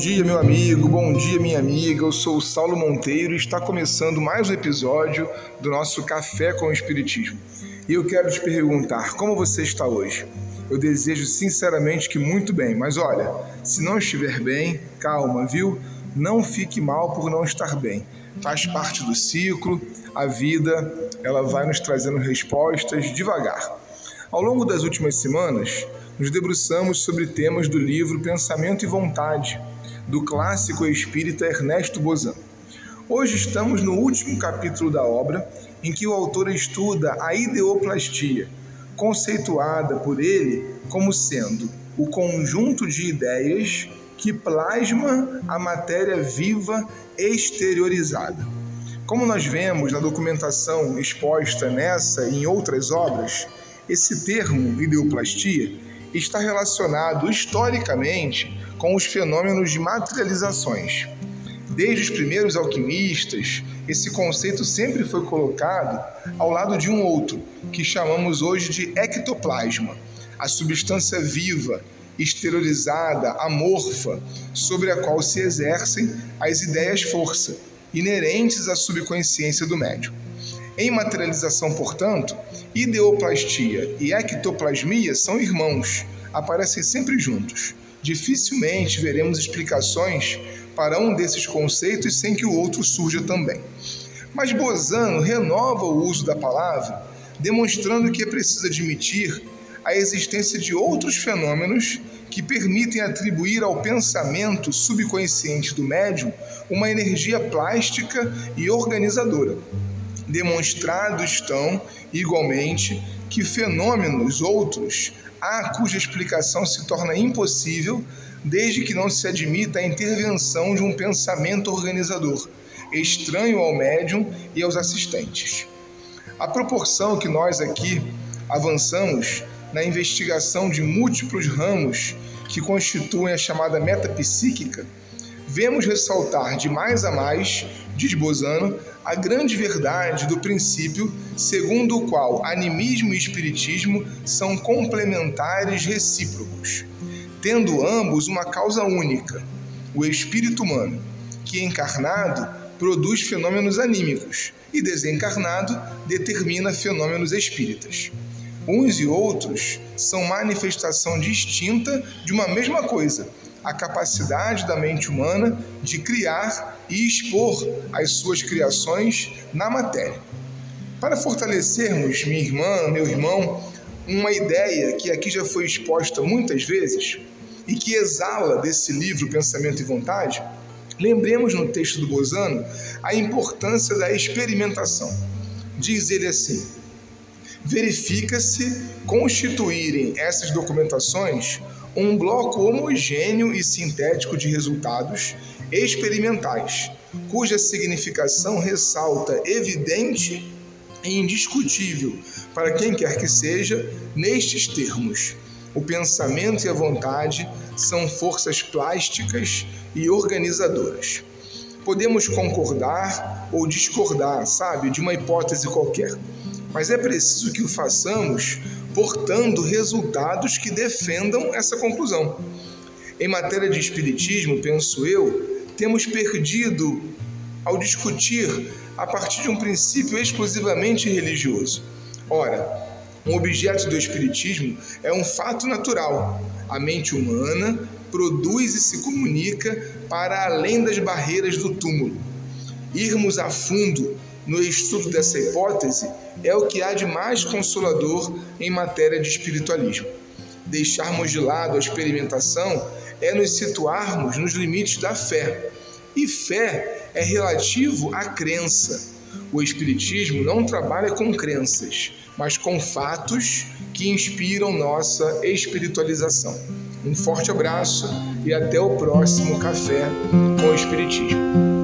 dia, meu amigo, bom dia, minha amiga. Eu sou o Saulo Monteiro e está começando mais um episódio do nosso Café com o Espiritismo. E eu quero te perguntar como você está hoje. Eu desejo sinceramente que muito bem, mas olha, se não estiver bem, calma, viu? Não fique mal por não estar bem. Faz parte do ciclo, a vida, ela vai nos trazendo respostas devagar. Ao longo das últimas semanas, nos debruçamos sobre temas do livro Pensamento e Vontade, do clássico espírita Ernesto Bozan. Hoje estamos no último capítulo da obra, em que o autor estuda a ideoplastia, conceituada por ele como sendo o conjunto de ideias que plasma a matéria viva exteriorizada. Como nós vemos na documentação exposta nessa e em outras obras, esse termo ideoplastia está relacionado historicamente com os fenômenos de materializações. Desde os primeiros alquimistas, esse conceito sempre foi colocado ao lado de um outro, que chamamos hoje de ectoplasma, a substância viva, exteriorizada, amorfa, sobre a qual se exercem as ideias-força, inerentes à subconsciência do médium. Em materialização, portanto, ideoplastia e ectoplasmia são irmãos, aparecem sempre juntos. Dificilmente veremos explicações para um desses conceitos sem que o outro surja também. Mas Bozano renova o uso da palavra, demonstrando que é preciso admitir a existência de outros fenômenos que permitem atribuir ao pensamento subconsciente do médium uma energia plástica e organizadora demonstrado estão, igualmente, que fenômenos outros há cuja explicação se torna impossível desde que não se admita a intervenção de um pensamento organizador, estranho ao médium e aos assistentes. A proporção que nós aqui avançamos na investigação de múltiplos ramos que constituem a chamada metapsíquica, vemos ressaltar de mais a mais, diz Bozano, a grande verdade do princípio segundo o qual animismo e espiritismo são complementares recíprocos, tendo ambos uma causa única, o espírito humano, que encarnado produz fenômenos anímicos e desencarnado determina fenômenos espíritas. Uns e outros são manifestação distinta de uma mesma coisa, a capacidade da mente humana de criar e expor as suas criações na matéria. Para fortalecermos, minha irmã, meu irmão, uma ideia que aqui já foi exposta muitas vezes e que exala desse livro Pensamento e Vontade, lembremos no texto do Bozano a importância da experimentação. Diz ele assim: verifica-se constituírem essas documentações um bloco homogêneo e sintético de resultados experimentais, cuja significação ressalta evidente e indiscutível para quem quer que seja nestes termos. O pensamento e a vontade são forças plásticas e organizadoras. Podemos concordar ou discordar, sabe, de uma hipótese qualquer, mas é preciso que o façamos portando resultados que defendam essa conclusão. Em matéria de espiritismo, penso eu, temos perdido ao discutir a partir de um princípio exclusivamente religioso. Ora, um objeto do espiritismo é um fato natural. A mente humana produz e se comunica para além das barreiras do túmulo. Irmos a fundo no estudo dessa hipótese é o que há de mais consolador em matéria de espiritualismo. Deixarmos de lado a experimentação é nos situarmos nos limites da fé. E fé é relativo à crença. O Espiritismo não trabalha com crenças, mas com fatos que inspiram nossa espiritualização. Um forte abraço e até o próximo Café com o Espiritismo.